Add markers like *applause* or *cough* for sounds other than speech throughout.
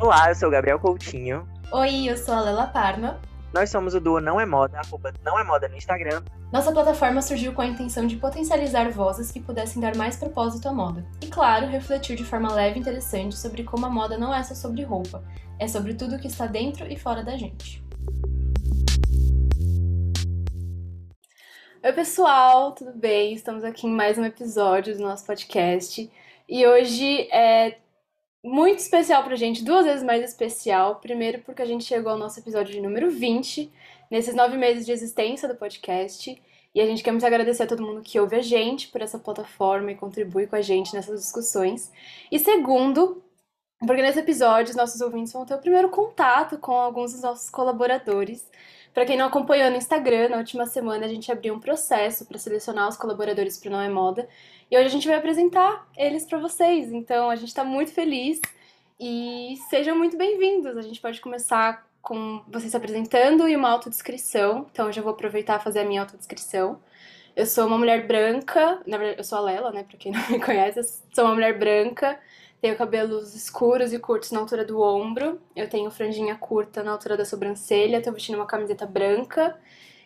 Olá, eu sou o Gabriel Coutinho. Oi, eu sou a Lela Parma. Nós somos o duo Não é Moda, arroba Não é Moda no Instagram. Nossa plataforma surgiu com a intenção de potencializar vozes que pudessem dar mais propósito à moda. E claro, refletir de forma leve e interessante sobre como a moda não é só sobre roupa, é sobre tudo que está dentro e fora da gente. Oi, pessoal, tudo bem? Estamos aqui em mais um episódio do nosso podcast. E hoje é muito especial pra gente, duas vezes mais especial. Primeiro, porque a gente chegou ao nosso episódio de número 20, nesses nove meses de existência do podcast. E a gente quer muito agradecer a todo mundo que ouve a gente por essa plataforma e contribui com a gente nessas discussões. E segundo, porque nesse episódio os nossos ouvintes vão ter o primeiro contato com alguns dos nossos colaboradores. Para quem não acompanhou no Instagram, na última semana a gente abriu um processo para selecionar os colaboradores para Não é Moda. E hoje a gente vai apresentar eles para vocês. Então a gente está muito feliz e sejam muito bem-vindos. A gente pode começar com vocês se apresentando e uma autodescrição. Então eu já vou aproveitar e fazer a minha autodescrição. Eu sou uma mulher branca, na verdade eu sou a Lela, né, para quem não *laughs* me conhece, eu sou uma mulher branca, tenho cabelos escuros e curtos na altura do ombro, eu tenho franjinha curta na altura da sobrancelha, tô vestindo uma camiseta branca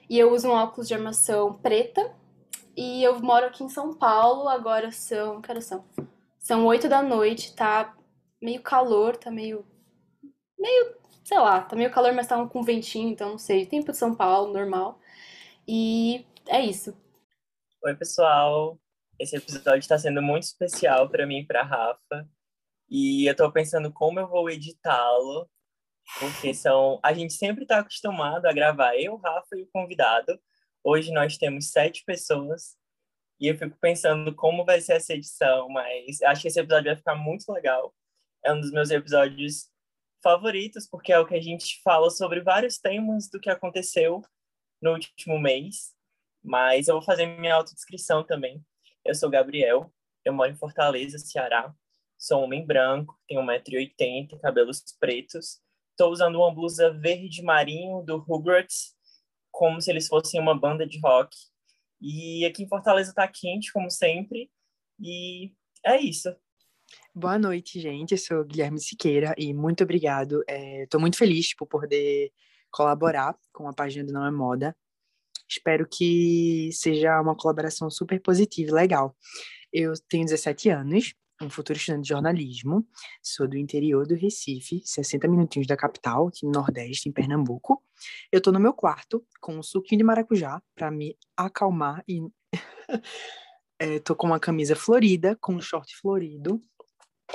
e eu uso um óculos de armação preta. E eu moro aqui em São Paulo, agora são, que são? São oito da noite, tá meio calor, tá meio meio, sei lá, tá meio calor, mas tá com ventinho, então não sei, tempo de São Paulo, normal. E é isso. Oi, pessoal. Esse episódio está sendo muito especial para mim e para Rafa. E eu tô pensando como eu vou editá-lo, porque são. A gente sempre está acostumado a gravar eu, Rafa e o convidado. Hoje nós temos sete pessoas. E eu fico pensando como vai ser essa edição, mas acho que esse episódio vai ficar muito legal. É um dos meus episódios favoritos, porque é o que a gente fala sobre vários temas do que aconteceu no último mês. Mas eu vou fazer minha autodescrição também. Eu sou Gabriel, eu moro em Fortaleza, Ceará. Sou homem branco, tenho 1,80m, cabelos pretos. Estou usando uma blusa verde marinho do Rugrats, como se eles fossem uma banda de rock. E aqui em Fortaleza está quente, como sempre. E é isso. Boa noite, gente. Eu sou Guilherme Siqueira e muito obrigado. Estou é, muito feliz por poder colaborar com a página do Não é Moda. Espero que seja uma colaboração super positiva e legal. Eu tenho 17 anos, um futuro estudante de jornalismo. Sou do interior do Recife, 60 minutinhos da capital, aqui no Nordeste, em Pernambuco. Eu tô no meu quarto com um suquinho de maracujá para me acalmar e é, *laughs* tô com uma camisa florida, com um short florido,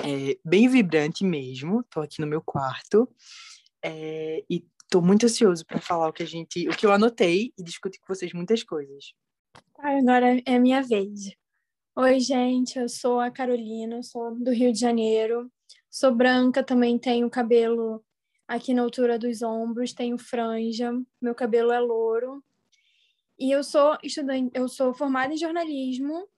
é, bem vibrante mesmo. Tô aqui no meu quarto é, e tô muito ansioso para falar o que a gente, o que eu anotei e discutir com vocês muitas coisas. Agora é minha vez. Oi, gente, eu sou a Carolina, sou do Rio de Janeiro. Sou branca, também tenho cabelo aqui na altura dos ombros, tenho franja, meu cabelo é louro. E eu sou estudante, eu sou formada em jornalismo,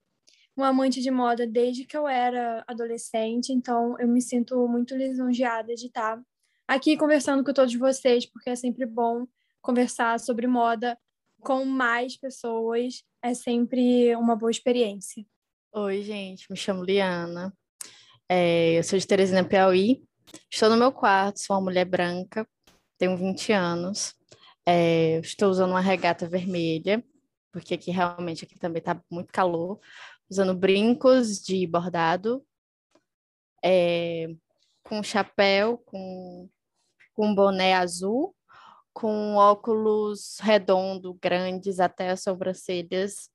uma amante de moda desde que eu era adolescente, então eu me sinto muito lisonjeada de estar aqui conversando com todos vocês, porque é sempre bom conversar sobre moda com mais pessoas, é sempre uma boa experiência. Oi, gente, me chamo Liana. É, eu sou de Teresina, Piauí. Estou no meu quarto, sou uma mulher branca, tenho 20 anos. É, estou usando uma regata vermelha, porque aqui realmente aqui também está muito calor. Usando brincos de bordado, é, com chapéu, com, com boné azul, com óculos redondo, grandes até as sobrancelhas,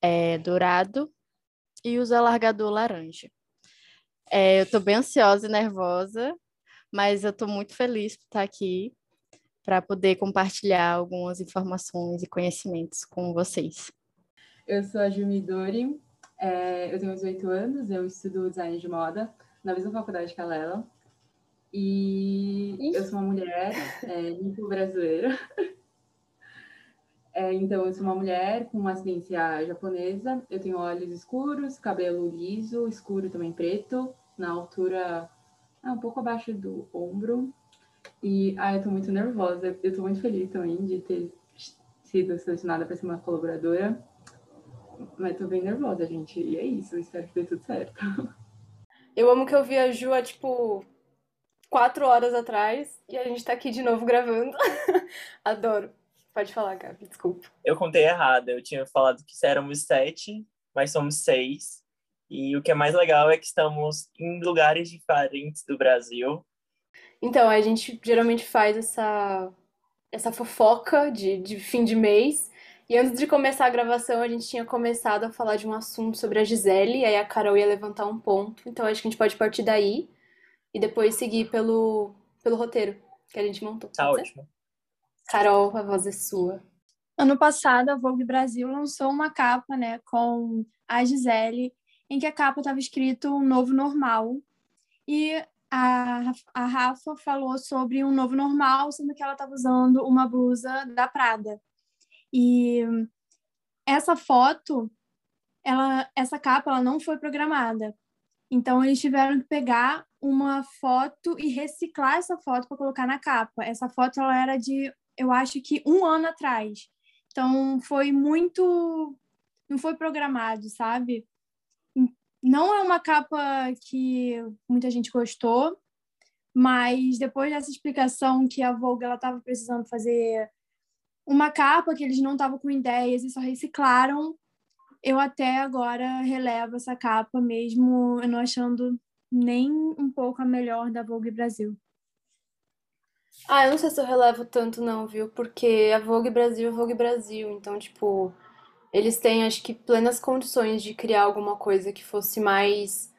é, dourado e uso alargador laranja. É, eu estou bem ansiosa e nervosa, mas eu estou muito feliz por estar aqui para poder compartilhar algumas informações e conhecimentos com vocês. Eu sou a Jumidori, é, eu tenho 18 anos, eu estudo design de moda na mesma faculdade que a Lela. E eu sou uma mulher é, brasileira. *laughs* É, então, eu sou uma mulher com ascendência japonesa. Eu tenho olhos escuros, cabelo liso, escuro também preto, na altura ah, um pouco abaixo do ombro. E ah, eu tô muito nervosa. Eu tô muito feliz também de ter sido selecionada para ser uma colaboradora. Mas tô bem nervosa, gente. E é isso. Espero que dê tudo certo. *laughs* Eu amo que eu vi a Ju há, tipo, quatro horas atrás e a gente tá aqui de novo gravando. *laughs* Adoro. Pode falar, Gabi, desculpa. Eu contei errado, eu tinha falado que éramos sete, mas somos seis. E o que é mais legal é que estamos em lugares diferentes do Brasil. Então, a gente geralmente faz essa, essa fofoca de, de fim de mês. E antes de começar a gravação, a gente tinha começado a falar de um assunto sobre a Gisele, e aí a Carol ia levantar um ponto. Então, acho que a gente pode partir daí e depois seguir pelo, pelo roteiro que a gente montou. Tá ótimo. Carol, a voz é sua. Ano passado, a Vogue Brasil lançou uma capa, né, com a Gisele, em que a capa estava escrito um novo normal. E a, a Rafa falou sobre um novo normal, sendo que ela estava usando uma blusa da Prada. E essa foto, ela, essa capa, ela não foi programada. Então eles tiveram que pegar uma foto e reciclar essa foto para colocar na capa. Essa foto ela era de, eu acho que um ano atrás. Então foi muito, não foi programado, sabe? Não é uma capa que muita gente gostou, mas depois dessa explicação que a Vogue estava precisando fazer uma capa que eles não estavam com ideias e só reciclaram, eu até agora relevo essa capa mesmo eu não achando nem um pouco a melhor da Vogue Brasil. Ah, eu não sei se eu relevo tanto não, viu? Porque a Vogue Brasil é Vogue Brasil, então tipo, eles têm, acho que, plenas condições de criar alguma coisa que fosse mais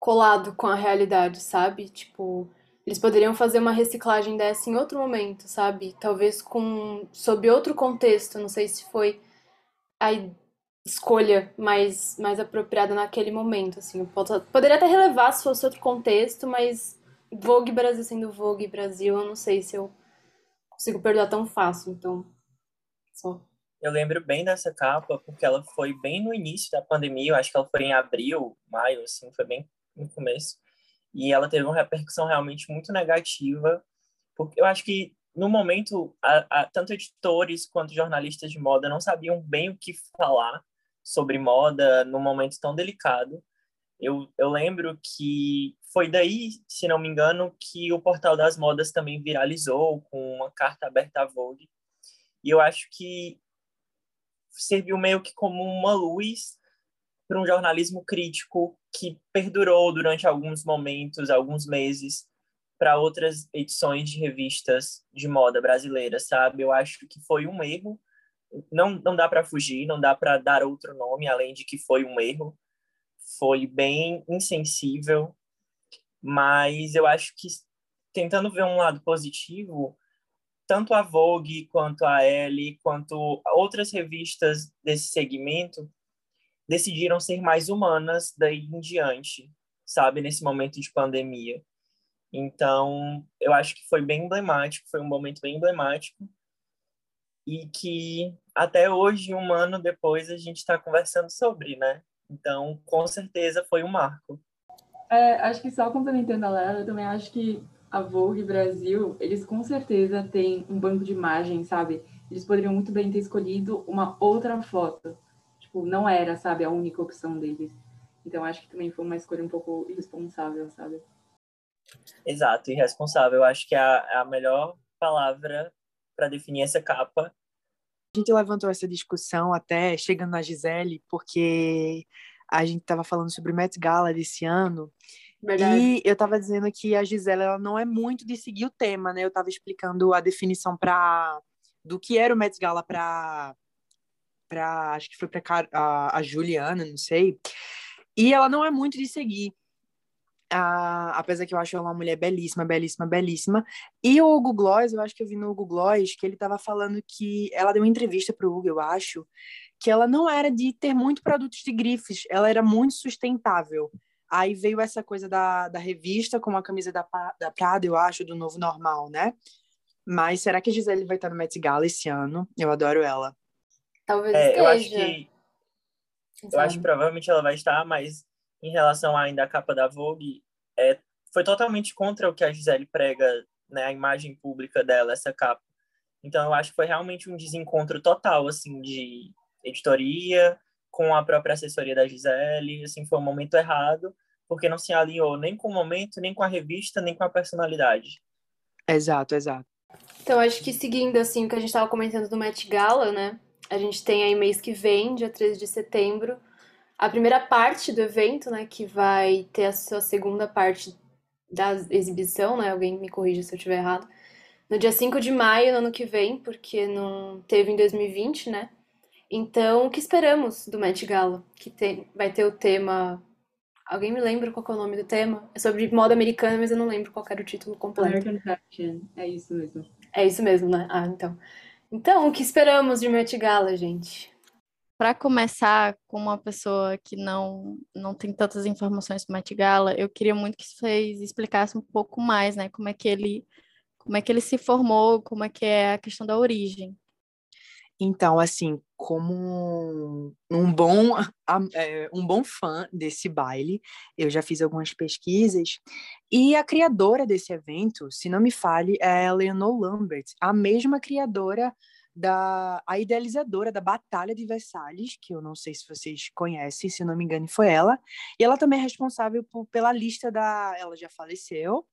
colado com a realidade, sabe? Tipo, eles poderiam fazer uma reciclagem dessa em outro momento, sabe? Talvez com sob outro contexto, não sei se foi a escolha mais mais apropriada naquele momento, assim. Eu poderia até relevar se fosse outro contexto, mas Vogue Brasil sendo Vogue Brasil, eu não sei se eu consigo perdoar tão fácil, então só eu lembro bem dessa capa porque ela foi bem no início da pandemia, eu acho que ela foi em abril, maio, assim, foi bem no começo. E ela teve uma repercussão realmente muito negativa, porque eu acho que no momento, a, a, tanto editores quanto jornalistas de moda não sabiam bem o que falar sobre moda num momento tão delicado. Eu, eu lembro que foi daí, se não me engano, que o Portal das Modas também viralizou com uma carta aberta à Vogue. E eu acho que serviu meio que como uma luz para um jornalismo crítico que perdurou durante alguns momentos, alguns meses, para outras edições de revistas de moda brasileira, sabe? Eu acho que foi um erro. Não, não dá para fugir, não dá para dar outro nome além de que foi um erro. Foi bem insensível, mas eu acho que tentando ver um lado positivo, tanto a Vogue quanto a Elle, quanto outras revistas desse segmento decidiram ser mais humanas daí em diante, sabe, nesse momento de pandemia. Então, eu acho que foi bem emblemático, foi um momento bem emblemático e que até hoje, um ano depois, a gente está conversando sobre, né? Então, com certeza foi um marco. É, acho que só complementando a Lela, eu também acho que a Vogue Brasil, eles com certeza têm um banco de imagens, sabe? Eles poderiam muito bem ter escolhido uma outra foto. Tipo, não era, sabe, a única opção deles. Então, acho que também foi uma escolha um pouco irresponsável, sabe? Exato, irresponsável. Eu acho que é a, é a melhor palavra para definir essa capa. A gente levantou essa discussão até chegando na Gisele, porque a gente estava falando sobre o Met Gala desse ano Verdade. E eu estava dizendo que a Gisela ela não é muito de seguir o tema, né? Eu estava explicando a definição para do que era o Met Gala para para acho que foi para a, a Juliana, não sei. E ela não é muito de seguir. Ah, apesar que eu acho ela uma mulher belíssima, belíssima, belíssima. E o Hugo Gloss, eu acho que eu vi no Hugo Gloss que ele estava falando que ela deu uma entrevista para o Hugo, eu acho, que ela não era de ter muito produtos de grifes, ela era muito sustentável. Aí veio essa coisa da, da revista com a camisa da, da Prada, eu acho, do Novo Normal, né? Mas será que a Gisele vai estar no Met Gala esse ano? Eu adoro ela. Talvez é, esteja. Eu acho que eu acho que provavelmente ela vai estar, mas em relação ainda à capa da Vogue, é, foi totalmente contra o que a Gisele prega, né, a imagem pública dela, essa capa. Então eu acho que foi realmente um desencontro total, assim, de editoria com a própria assessoria da Gisele, assim, foi um momento errado, porque não se alinhou nem com o momento, nem com a revista, nem com a personalidade. Exato, exato. Então, acho que seguindo assim o que a gente estava comentando do Met Gala, né? A gente tem aí mês que vem, dia 13 de setembro, a primeira parte do evento, né? Que vai ter a sua segunda parte da exibição, né? Alguém me corrija se eu estiver errado. No dia 5 de maio, no ano que vem, porque não teve em 2020, né? Então, o que esperamos do Met Gala? Que tem, vai ter o tema. Alguém me lembra qual é o nome do tema? É sobre moda americana, mas eu não lembro qual era o título completo. American Fashion, é isso mesmo. É isso mesmo, né? Ah, então. Então, o que esperamos de Met Gala, gente? Para começar, com uma pessoa que não, não tem tantas informações do Met Gala, eu queria muito que vocês explicassem um pouco mais, né? Como é que ele, como é que ele se formou, como é que é a questão da origem. Então, assim, como um bom, é, um bom fã desse baile, eu já fiz algumas pesquisas, e a criadora desse evento, se não me fale, é a Leonor Lambert, a mesma criadora da a idealizadora da Batalha de Versalhes, que eu não sei se vocês conhecem, se não me engano, foi ela. E ela também é responsável por, pela lista da. Ela já faleceu.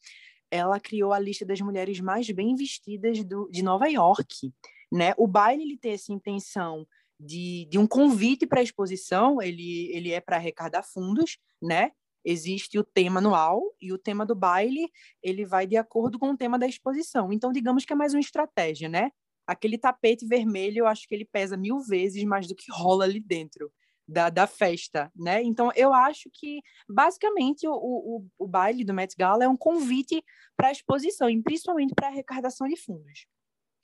Ela criou a lista das mulheres mais bem vestidas do, de Nova York. Né? O baile ele tem essa intenção de, de um convite para a exposição, ele, ele é para arrecadar fundos, né? Existe o tema anual e o tema do baile, ele vai de acordo com o tema da exposição. Então, digamos que é mais uma estratégia, né? Aquele tapete vermelho, eu acho que ele pesa mil vezes mais do que rola ali dentro da, da festa, né? Então, eu acho que, basicamente, o, o, o baile do Met Gala é um convite para a exposição, e principalmente para a arrecadação de fundos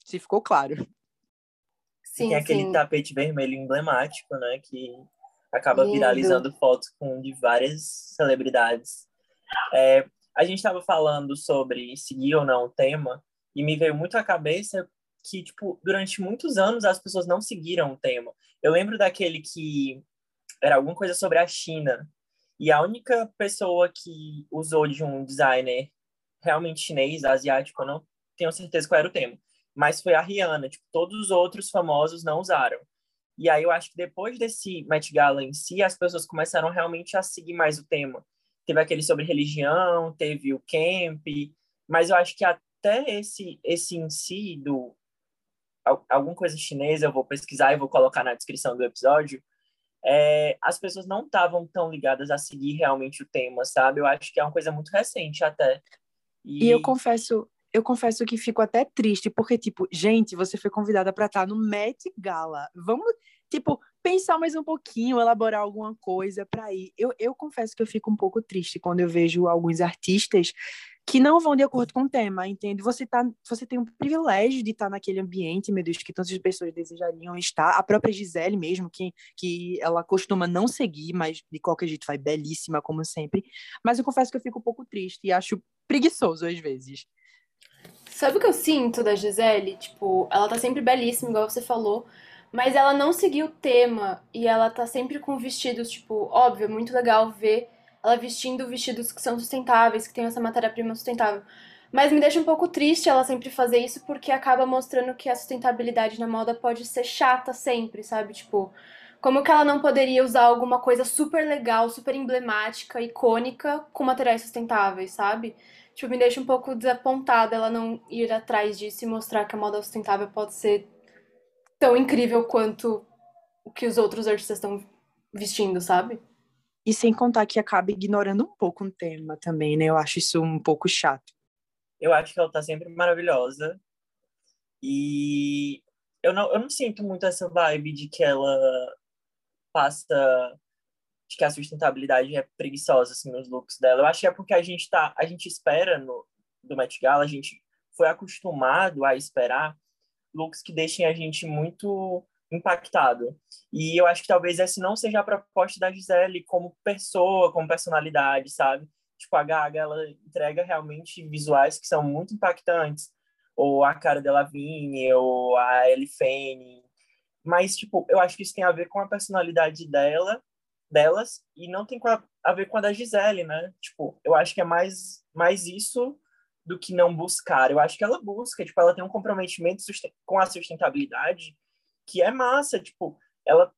se ficou claro. Sim, tem aquele sim. tapete vermelho emblemático, né? Que acaba Lindo. viralizando fotos com de várias celebridades. É, a gente estava falando sobre seguir ou não o tema, e me veio muito à cabeça que, tipo, durante muitos anos as pessoas não seguiram o tema. Eu lembro daquele que era alguma coisa sobre a China, e a única pessoa que usou de um designer realmente chinês, asiático, eu não tenho certeza qual era o tema, mas foi a Rihanna, tipo, todos os outros famosos não usaram. E aí eu acho que depois desse Met Gala em si, as pessoas começaram realmente a seguir mais o tema. Teve aquele sobre religião, teve o camp, mas eu acho que até esse esse em si do alguma coisa chinesa, eu vou pesquisar e vou colocar na descrição do episódio. É, as pessoas não estavam tão ligadas a seguir realmente o tema, sabe? Eu acho que é uma coisa muito recente até. E, e eu confesso, eu confesso que fico até triste, porque, tipo, gente, você foi convidada para estar no Met Gala. Vamos, tipo, pensar mais um pouquinho, elaborar alguma coisa para ir. Eu, eu confesso que eu fico um pouco triste quando eu vejo alguns artistas que não vão de acordo com o tema, entende? Você tá, você tem um privilégio de estar naquele ambiente, meu Deus, que tantas pessoas desejariam estar. A própria Gisele mesmo, que, que ela costuma não seguir, mas de qualquer jeito vai belíssima, como sempre. Mas eu confesso que eu fico um pouco triste e acho preguiçoso às vezes. Sabe o que eu sinto da Gisele? Tipo, ela tá sempre belíssima, igual você falou, mas ela não seguiu o tema e ela tá sempre com vestidos, tipo, óbvio, é muito legal ver ela vestindo vestidos que são sustentáveis, que tem essa matéria-prima sustentável. Mas me deixa um pouco triste ela sempre fazer isso porque acaba mostrando que a sustentabilidade na moda pode ser chata sempre, sabe? Tipo, como que ela não poderia usar alguma coisa super legal, super emblemática, icônica com materiais sustentáveis, sabe? tipo, me deixa um pouco desapontada ela não ir atrás disso e mostrar que a moda sustentável pode ser tão incrível quanto o que os outros artistas estão vestindo, sabe? E sem contar que acaba ignorando um pouco o tema também, né? Eu acho isso um pouco chato. Eu acho que ela tá sempre maravilhosa. E eu não, eu não sinto muito essa vibe de que ela passa de que a sustentabilidade é preguiçosa assim nos looks dela. Eu acho que é porque a gente tá, a gente espera no do Met Gala, a gente foi acostumado a esperar looks que deixem a gente muito impactado. E eu acho que talvez essa não seja a proposta da Gisele como pessoa, como personalidade, sabe? Tipo, a Gaga, ela entrega realmente visuais que são muito impactantes. Ou a cara dela Lavigne, ou a Ellie Fanning. Mas, tipo, eu acho que isso tem a ver com a personalidade dela delas e não tem a ver com a da Gisele, né? Tipo, eu acho que é mais, mais isso do que não buscar. Eu acho que ela busca, tipo, ela tem um comprometimento com a sustentabilidade que é massa, tipo, ela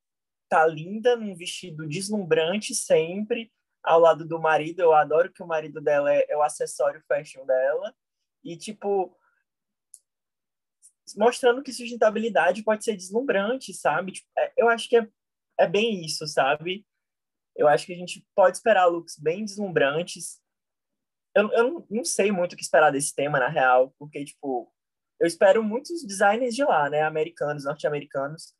tá linda num vestido deslumbrante sempre, ao lado do marido. Eu adoro que o marido dela é, é o acessório fashion dela. E, tipo, mostrando que sustentabilidade pode ser deslumbrante, sabe? Tipo, é, eu acho que é, é bem isso, sabe? Eu acho que a gente pode esperar looks bem deslumbrantes. Eu, eu não sei muito o que esperar desse tema, na real, porque, tipo, eu espero muitos designers de lá, né? Americanos, norte-americanos.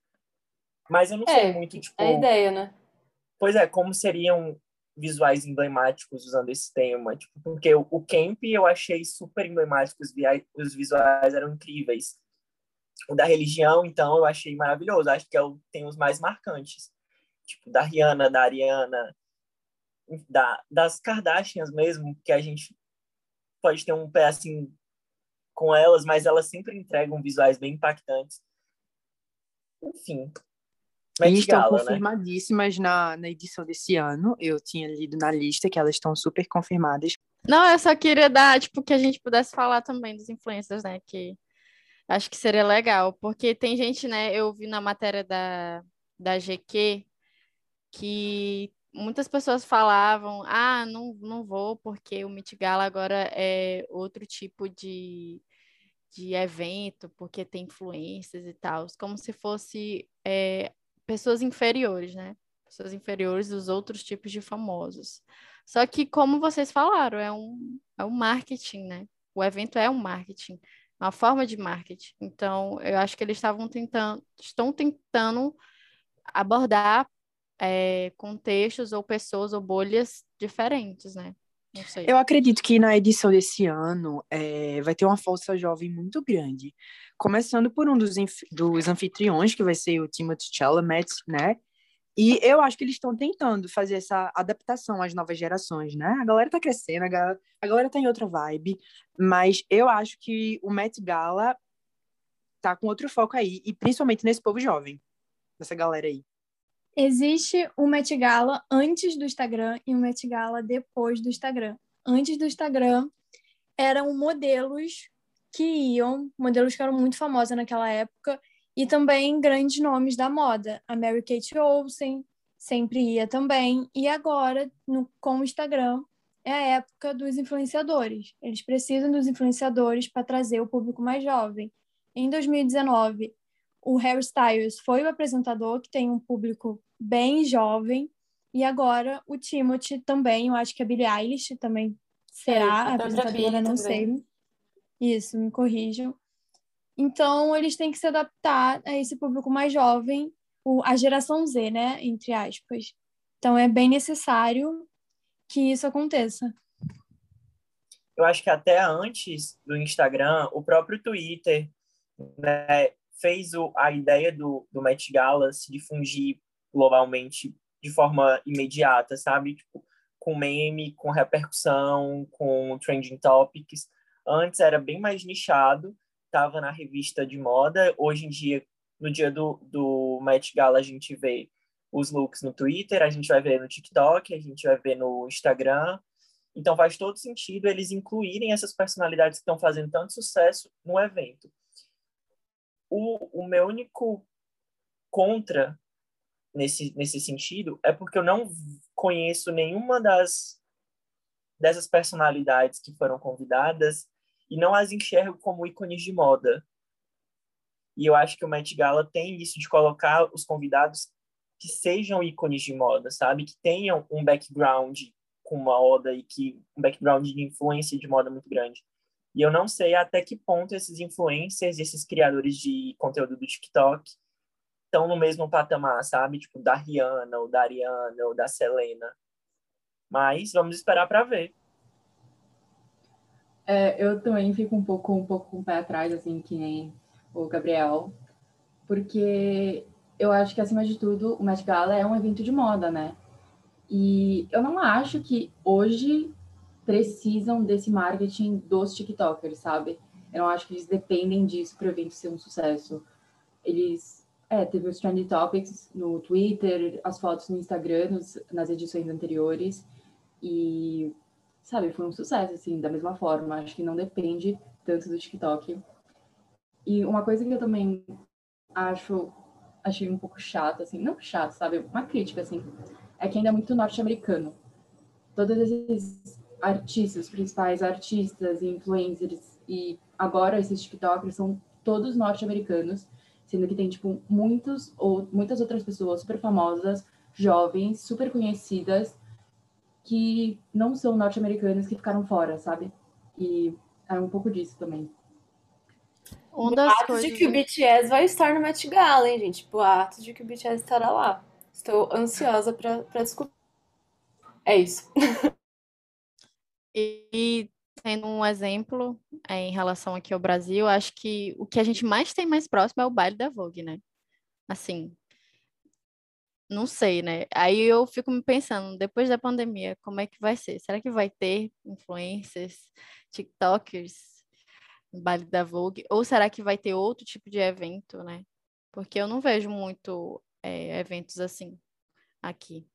Mas eu não é, sei muito, tipo... É a ideia, né? Pois é, como seriam visuais emblemáticos usando esse tema? Tipo, porque o, o Camp eu achei super emblemático, os, os visuais eram incríveis. O da religião, então, eu achei maravilhoso. Acho que é o, tem os mais marcantes. Tipo, da Rihanna, da Ariana, da, das Kardashians mesmo, que a gente pode ter um pé assim com elas, mas elas sempre entregam visuais bem impactantes. Enfim. Met e estão Gala, né? confirmadíssimas né? na, na edição desse ano. Eu tinha lido na lista que elas estão super confirmadas. Não, eu só queria dar, tipo, que a gente pudesse falar também dos influencers, né? Que Acho que seria legal, porque tem gente, né? Eu vi na matéria da, da GQ que muitas pessoas falavam: ah, não, não vou, porque o Met Gala agora é outro tipo de, de evento, porque tem influências e tal, como se fosse é, pessoas inferiores, né? Pessoas inferiores dos outros tipos de famosos. Só que, como vocês falaram, é um, é um marketing, né? O evento é um marketing uma forma de marketing. Então, eu acho que eles estavam tentando, estão tentando abordar é, contextos ou pessoas ou bolhas diferentes, né? Eu acredito que na edição desse ano é, vai ter uma força jovem muito grande. Começando por um dos, dos anfitriões, que vai ser o Timothy Chalamet, né? E eu acho que eles estão tentando fazer essa adaptação às novas gerações, né? A galera tá crescendo, a galera, a galera tá em outra vibe, mas eu acho que o Met Gala tá com outro foco aí, e principalmente nesse povo jovem, nessa galera aí. Existe o Met Gala antes do Instagram e o Met Gala depois do Instagram. Antes do Instagram, eram modelos que iam, modelos que eram muito famosos naquela época, e também grandes nomes da moda. A Mary Kate Olsen sempre ia também. E agora, no, com o Instagram, é a época dos influenciadores. Eles precisam dos influenciadores para trazer o público mais jovem. Em 2019, o Harry Styles foi o apresentador, que tem um público bem jovem. E agora o Timothy também, eu acho que a Billie Eilish também será é, a apresentadora, não também. sei. Isso, me corrijam. Então, eles têm que se adaptar a esse público mais jovem, a geração Z, né? Entre aspas. Então, é bem necessário que isso aconteça. Eu acho que até antes do Instagram, o próprio Twitter né, fez o, a ideia do, do Met Gala se difundir globalmente de forma imediata, sabe? Tipo, com meme, com repercussão, com trending topics. Antes era bem mais nichado, estava na revista de moda. Hoje em dia, no dia do, do Met Gala, a gente vê os looks no Twitter, a gente vai ver no TikTok, a gente vai ver no Instagram. Então faz todo sentido eles incluírem essas personalidades que estão fazendo tanto sucesso no evento. O, o meu único contra nesse, nesse sentido é porque eu não conheço nenhuma das dessas personalidades que foram convidadas e não as enxergo como ícones de moda. E eu acho que o Met Gala tem isso de colocar os convidados que sejam ícones de moda, sabe? Que tenham um background com moda e que um background de influência de moda muito grande. E eu não sei até que ponto esses influencers, esses criadores de conteúdo do TikTok estão no mesmo patamar, sabe? Tipo da Rihanna, ou da Ariana, ou da Selena. Mas vamos esperar para ver. É, eu também fico um pouco, um pouco com o pé atrás, assim, que nem o Gabriel, porque eu acho que, acima de tudo, o Met Gala é um evento de moda, né? E eu não acho que hoje precisam desse marketing dos TikTokers, sabe? Eu não acho que eles dependem disso para o evento ser um sucesso. Eles, é, teve os Trendy Topics no Twitter, as fotos no Instagram, nos, nas edições anteriores, e sabe, foi um sucesso, assim, da mesma forma. Acho que não depende tanto do TikTok. E uma coisa que eu também acho, achei um pouco chato, assim, não chato, sabe, uma crítica, assim, é que ainda é muito norte-americano. todos esses artistas, principais artistas, influencers e agora esses TikTokers são todos norte-americanos, sendo que tem tipo muitos ou muitas outras pessoas super famosas, jovens, super conhecidas que não são norte-americanas que ficaram fora, sabe? E é um pouco disso também. Um das boatos coisas... de que o BTS vai estar no Met Gala, hein, gente? Boatos de que o BTS estará lá. Estou ansiosa para descobrir. É isso. e tendo um exemplo é, em relação aqui ao Brasil, acho que o que a gente mais tem mais próximo é o baile da Vogue, né? Assim, não sei, né? Aí eu fico me pensando, depois da pandemia, como é que vai ser? Será que vai ter influencers, TikTokers no baile da Vogue? Ou será que vai ter outro tipo de evento, né? Porque eu não vejo muito é, eventos assim aqui.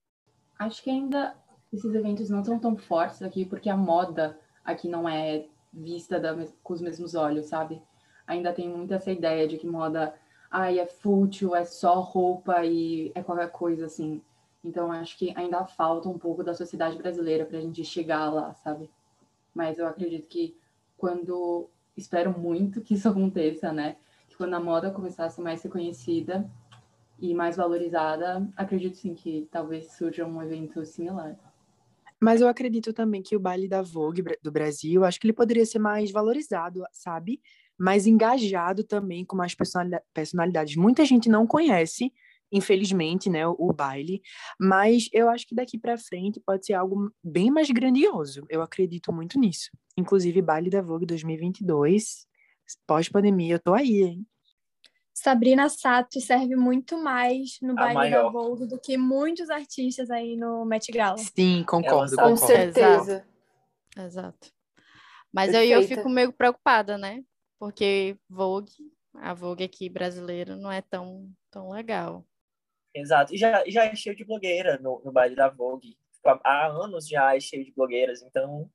Acho que ainda esses eventos não estão tão fortes aqui, porque a moda aqui não é vista da, com os mesmos olhos, sabe? Ainda tem muito essa ideia de que moda, ai, é fútil, é só roupa e é qualquer coisa assim. Então acho que ainda falta um pouco da sociedade brasileira para a gente chegar lá, sabe? Mas eu acredito que quando espero muito que isso *laughs* aconteça, né? Que quando a moda começar a ser mais reconhecida e mais valorizada, acredito sim que talvez surja um evento similar. Mas eu acredito também que o baile da Vogue do Brasil, acho que ele poderia ser mais valorizado, sabe? Mais engajado também com mais personalidades. Muita gente não conhece, infelizmente, né, o, o baile, mas eu acho que daqui para frente pode ser algo bem mais grandioso. Eu acredito muito nisso. Inclusive, baile da Vogue 2022, pós-pandemia, eu tô aí, hein? Sabrina Sato serve muito mais no baile da Vogue do que muitos artistas aí no Met Gala. Sim, concordo, Com certeza. Exato. Exato. Mas aí eu fico meio preocupada, né? Porque Vogue, a Vogue aqui brasileira não é tão, tão legal. Exato. E já, já é cheio de blogueira no, no baile da Vogue. Tipo, há anos já é cheio de blogueiras, então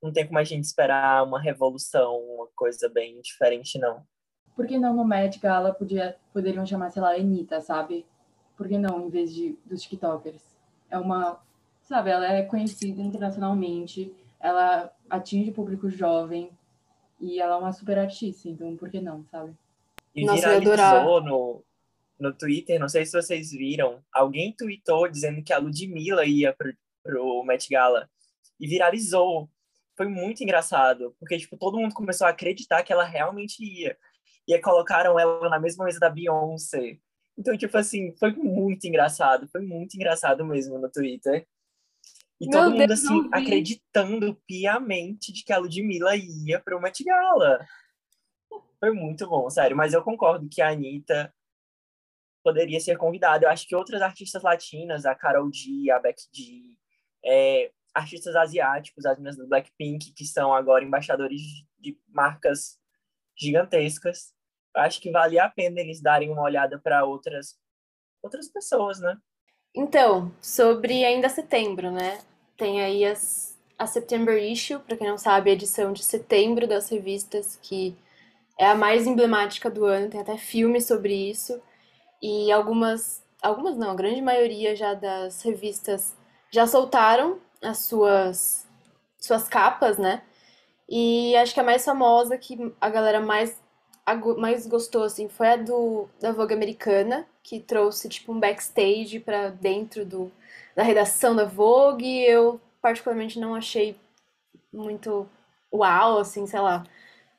não tem como a gente esperar uma revolução, uma coisa bem diferente, não. Por que não no Met Gala podia, poderiam chamar, sei lá, Anitta, sabe? Por que não, em vez de dos TikTokers? É uma, sabe, ela é conhecida internacionalmente, ela atinge o público jovem e ela é uma super artista, então por que não, sabe? E Nossa, viralizou no, no Twitter, não sei se vocês viram, alguém tweetou dizendo que a Ludmilla ia pro, pro Met Gala e viralizou. Foi muito engraçado, porque tipo, todo mundo começou a acreditar que ela realmente ia e aí colocaram ela na mesma mesa da Beyoncé. Então, tipo assim, foi muito engraçado, foi muito engraçado mesmo no Twitter. E Meu todo mundo, Deus, assim, acreditando piamente de que a Ludmilla ia para o Met Gala. Foi muito bom, sério. Mas eu concordo que a Anitta poderia ser convidada. Eu acho que outras artistas latinas, a Carol G, a Becky G, é, artistas asiáticos, as meninas do Blackpink, que são agora embaixadores de marcas gigantescas. Acho que valia a pena eles darem uma olhada para outras outras pessoas, né? Então, sobre ainda setembro, né? Tem aí as, a September Issue, para quem não sabe, a edição de setembro das revistas, que é a mais emblemática do ano, tem até filme sobre isso. E algumas, algumas não, a grande maioria já das revistas já soltaram as suas suas capas, né? E acho que a mais famosa, que a galera mais, mais gostou, assim, foi a do, da Vogue americana, que trouxe, tipo, um backstage para dentro do, da redação da Vogue. Eu, particularmente, não achei muito uau, assim, sei lá.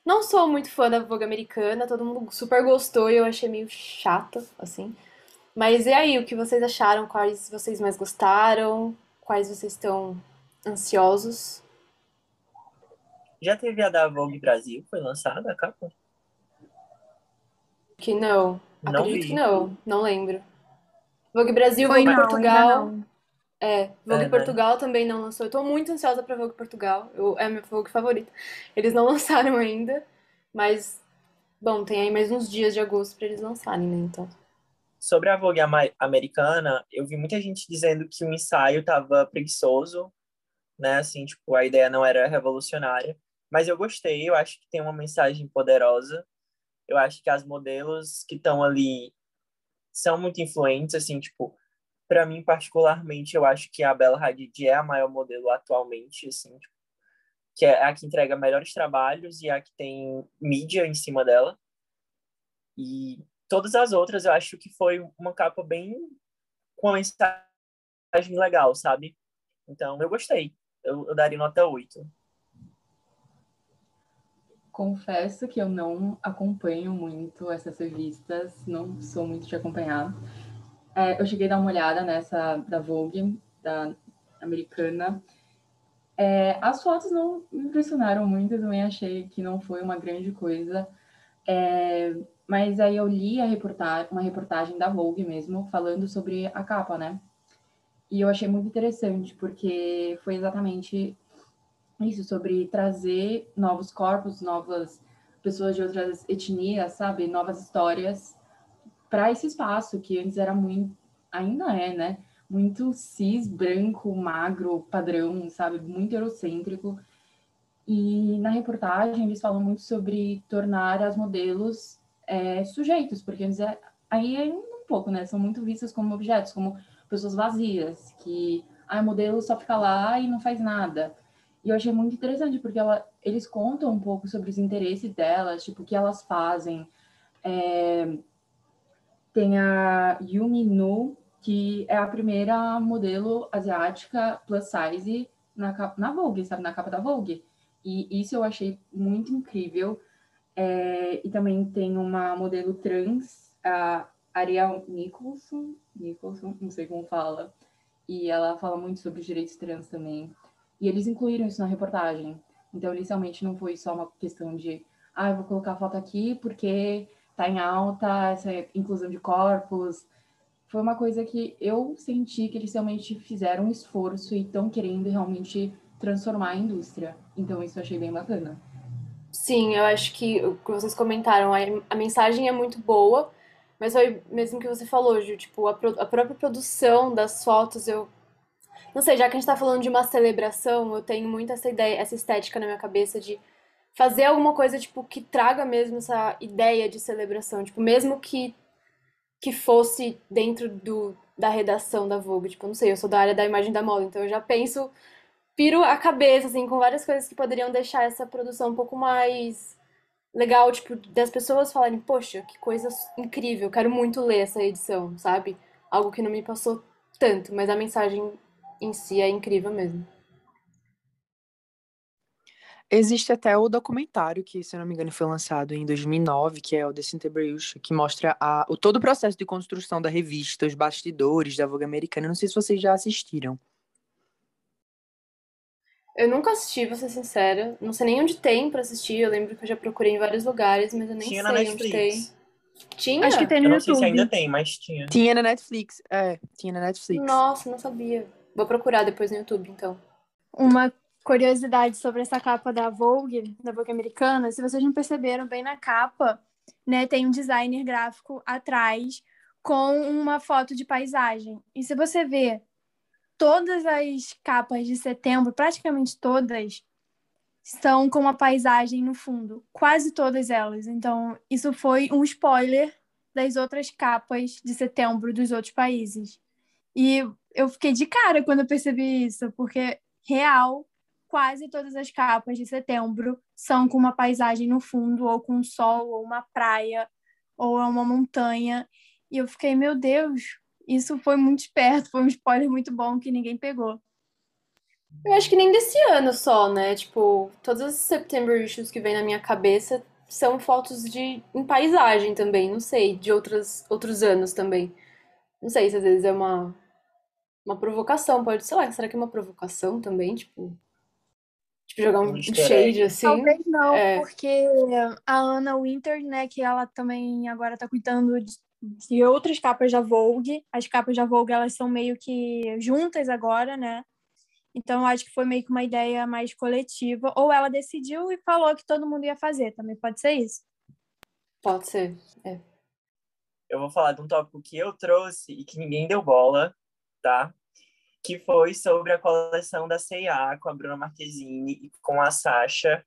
Não sou muito fã da Vogue americana, todo mundo super gostou e eu achei meio chata, assim. Mas e aí, o que vocês acharam? Quais vocês mais gostaram? Quais vocês estão ansiosos? Já teve a da Vogue Brasil? Foi lançada a capa? Que não. não Acredito vi. que não. Não lembro. Vogue Brasil, Foi Vogue não, Portugal. É, Vogue é, Portugal né? também não lançou. Eu tô muito ansiosa pra Vogue Portugal. Eu, é a minha Vogue favorita. Eles não *laughs* lançaram ainda, mas, bom, tem aí mais uns dias de agosto pra eles lançarem, né? Então. Sobre a Vogue americana, eu vi muita gente dizendo que o ensaio tava preguiçoso, né? Assim, tipo, a ideia não era revolucionária. Mas eu gostei, eu acho que tem uma mensagem poderosa. Eu acho que as modelos que estão ali são muito influentes, assim, tipo, para mim, particularmente, eu acho que a Bella Hadid é a maior modelo atualmente, assim, tipo, que é a que entrega melhores trabalhos e a que tem mídia em cima dela. E todas as outras eu acho que foi uma capa bem com uma mensagem legal, sabe? Então eu gostei. Eu, eu daria nota 8. Confesso que eu não acompanho muito essas revistas, não sou muito de acompanhar. É, eu cheguei a dar uma olhada nessa da Vogue, da americana. É, as fotos não me impressionaram muito, eu também achei que não foi uma grande coisa. É, mas aí eu li a reportagem, uma reportagem da Vogue mesmo, falando sobre a capa, né? E eu achei muito interessante, porque foi exatamente isso, sobre trazer novos corpos, novas pessoas de outras etnias, sabe? Novas histórias para esse espaço que antes era muito, ainda é, né? Muito cis, branco, magro, padrão, sabe? Muito eurocêntrico. E na reportagem eles falam muito sobre tornar as modelos é, sujeitos, porque antes é, aí é um pouco, né? São muito vistas como objetos, como pessoas vazias, que a ah, modelo só fica lá e não faz nada. E eu achei muito interessante, porque ela, eles contam um pouco sobre os interesses delas, tipo, o que elas fazem. É, tem a Yumi Nu, que é a primeira modelo asiática plus size na, na Vogue, sabe? Na capa da Vogue. E isso eu achei muito incrível. É, e também tem uma modelo trans, a Ariel Nicholson, Nicholson, não sei como fala, e ela fala muito sobre os direitos trans também. E eles incluíram isso na reportagem. Então, inicialmente, não foi só uma questão de, ah, eu vou colocar a foto aqui porque tá em alta essa inclusão de corpos. Foi uma coisa que eu senti que eles realmente fizeram um esforço e estão querendo realmente transformar a indústria. Então, isso eu achei bem bacana. Sim, eu acho que o que vocês comentaram, a, mensagem é muito boa, mas foi mesmo que você falou, Ju, tipo, a, a própria produção das fotos, eu. Não sei, já que a gente tá falando de uma celebração, eu tenho muito essa ideia, essa estética na minha cabeça de fazer alguma coisa, tipo, que traga mesmo essa ideia de celebração. Tipo, mesmo que, que fosse dentro do, da redação da Vogue. Tipo, não sei, eu sou da área da imagem da moda, então eu já penso, piro a cabeça, assim, com várias coisas que poderiam deixar essa produção um pouco mais legal, tipo, das pessoas falarem, poxa, que coisa incrível, quero muito ler essa edição, sabe? Algo que não me passou tanto, mas a mensagem em si é incrível mesmo. Existe até o documentário que, se não me engano, foi lançado em 2009, que é o The Cinterbrush, que mostra a, o, todo o processo de construção da revista, os bastidores da Vogue americana. Não sei se vocês já assistiram. Eu nunca assisti, vou ser sincera. Não sei nem onde tem pra assistir. Eu lembro que eu já procurei em vários lugares, mas eu nem tinha sei na onde tem. Tinha? Acho que tem no eu não YouTube. sei se ainda tem, mas tinha. Tinha na Netflix. É, tinha na Netflix. Nossa, não sabia. Vou procurar depois no YouTube, então. Uma curiosidade sobre essa capa da Vogue, da Vogue americana, se vocês não perceberam, bem na capa, né, tem um designer gráfico atrás com uma foto de paisagem. E se você ver todas as capas de setembro, praticamente todas, estão com uma paisagem no fundo. Quase todas elas. Então, isso foi um spoiler das outras capas de setembro dos outros países. E eu fiquei de cara quando eu percebi isso, porque real, quase todas as capas de setembro são com uma paisagem no fundo, ou com um sol, ou uma praia, ou uma montanha. E eu fiquei, meu Deus, isso foi muito esperto, foi um spoiler muito bom que ninguém pegou. Eu acho que nem desse ano só, né? Tipo, todas as September issues que vem na minha cabeça são fotos de em paisagem também, não sei, de outros outros anos também. Não sei se às vezes é uma uma provocação, pode, sei lá, será que é uma provocação também, tipo, tipo jogar um, um shade assim? Talvez não, É. porque a Anna Winter, né, que ela também agora tá cuidando de, de outras capas da Vogue. As capas da Vogue, elas são meio que juntas agora, né? Então, acho que foi meio que uma ideia mais coletiva. Ou ela decidiu e falou que todo mundo ia fazer. Também pode ser isso. Pode ser. É. Eu vou falar de um tópico que eu trouxe e que ninguém deu bola, tá? Que foi sobre a coleção da C&A com a Bruna Marquezine e com a Sasha.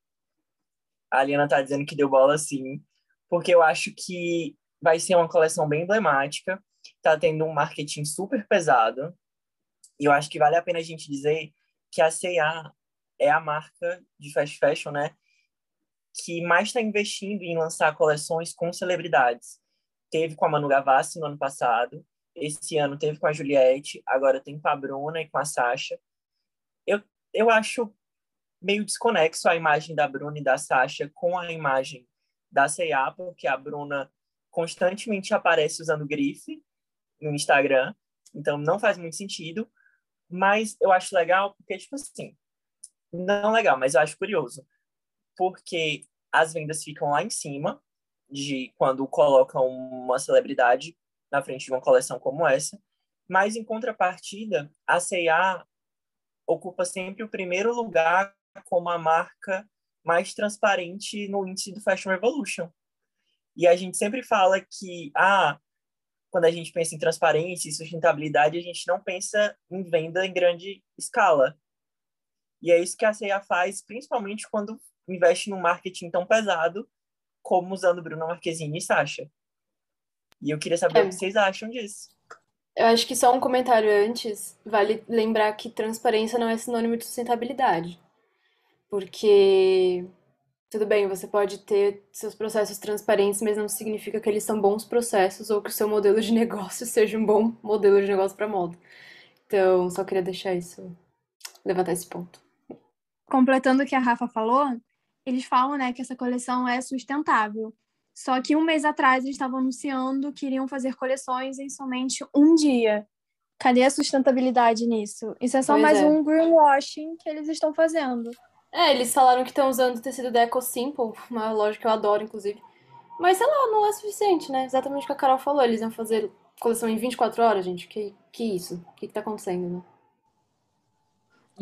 A Aliana tá dizendo que deu bola sim, porque eu acho que vai ser uma coleção bem emblemática. está tendo um marketing super pesado. E eu acho que vale a pena a gente dizer que a C&A é a marca de fast fashion, né, que mais está investindo em lançar coleções com celebridades. Teve com a Manu Gavassi no ano passado, esse ano teve com a Juliette, agora tem com a Bruna e com a Sasha. Eu, eu acho meio desconexo a imagem da Bruna e da Sasha com a imagem da C&A, porque a Bruna constantemente aparece usando grife no Instagram, então não faz muito sentido, mas eu acho legal porque, tipo assim, não legal, mas eu acho curioso, porque as vendas ficam lá em cima de quando colocam uma celebridade na frente de uma coleção como essa, mas em contrapartida, a C&A ocupa sempre o primeiro lugar como a marca mais transparente no índice do Fashion Revolution. E a gente sempre fala que, ah, quando a gente pensa em transparência e sustentabilidade, a gente não pensa em venda em grande escala. E é isso que a C&A faz, principalmente quando investe num marketing tão pesado como usando Bruno Marquezine e Sasha. E eu queria saber É. o que vocês acham disso. Eu acho que só um comentário antes, vale lembrar que transparência não é sinônimo de sustentabilidade. Porque, tudo bem, você pode ter seus processos transparentes, mas não significa que eles são bons processos ou que o seu modelo de *laughs* negócio seja um bom modelo de negócio para moda. Então, só queria deixar isso, levantar esse ponto. completando o que a Rafa falou, eles falam, né, que essa coleção é sustentável. Só que um mês atrás eles estavam anunciando que iriam fazer coleções em somente um dia. Cadê a sustentabilidade nisso? Isso é só Pois mais é. um greenwashing que eles estão fazendo. É, eles falaram que estão usando o tecido da EcoSimple, uma loja que eu adoro, inclusive. Mas, sei lá, não é suficiente, né? Exatamente o que a Carol falou. Eles iam fazer coleção em 24 horas, gente. Que, que isso? O que, que tá acontecendo, né?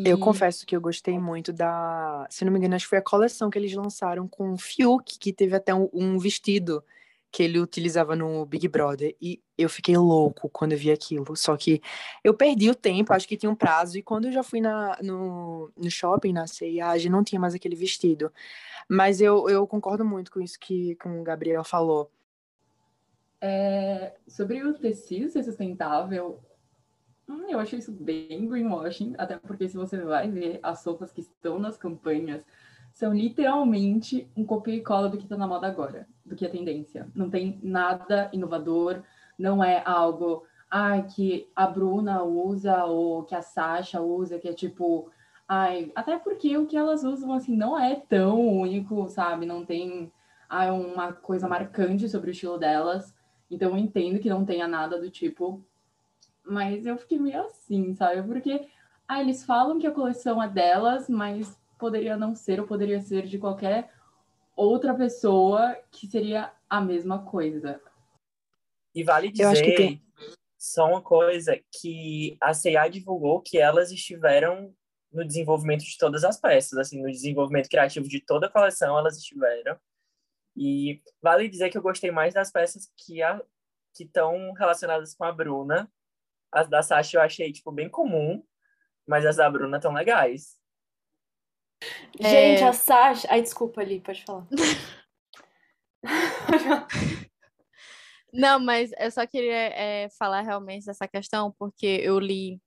Eu confesso que eu gostei muito da. Se não me engano, acho que foi a coleção que eles lançaram com o Fiuk, que teve até um, um vestido que ele utilizava no Big Brother. E eu fiquei louco quando eu vi aquilo. Só que eu perdi o tempo, acho que tinha um prazo. E quando eu já fui na, no, no shopping, na C&A, não tinha mais aquele vestido. Mas eu, eu concordo muito com isso que com o Gabriel falou. É, sobre o tecido ser sustentável, hum, eu achei isso bem greenwashing, até porque se você vai ver as roupas que estão nas campanhas, são literalmente um copia e cola do que está na moda agora, do que é tendência. Não tem nada inovador, não é algo ai, que a Bruna usa ou que a Sasha usa, que é tipo. Ai, até porque o que elas usam assim não é tão único, sabe? Não tem ai, uma coisa marcante sobre o estilo delas. Então eu entendo que não tenha nada do tipo. Mas eu fiquei meio assim, sabe? Porque ah, eles falam que a coleção é delas, mas poderia não ser, ou poderia ser de qualquer outra pessoa que seria a mesma coisa. E vale Eu acho que dizer tem- só uma coisa que a C&A divulgou que elas estiveram no desenvolvimento de todas as peças, assim, no desenvolvimento criativo de toda a coleção elas estiveram. E vale dizer que eu gostei mais das peças que a, que estão relacionadas com a Bruna. As da Sasha eu achei tipo bem comum, mas as da Bruna estão legais. É. Gente, a Sasha. Ai, desculpa ali, pode falar. *laughs* Não, mas eu só queria é, falar realmente dessa questão, porque eu li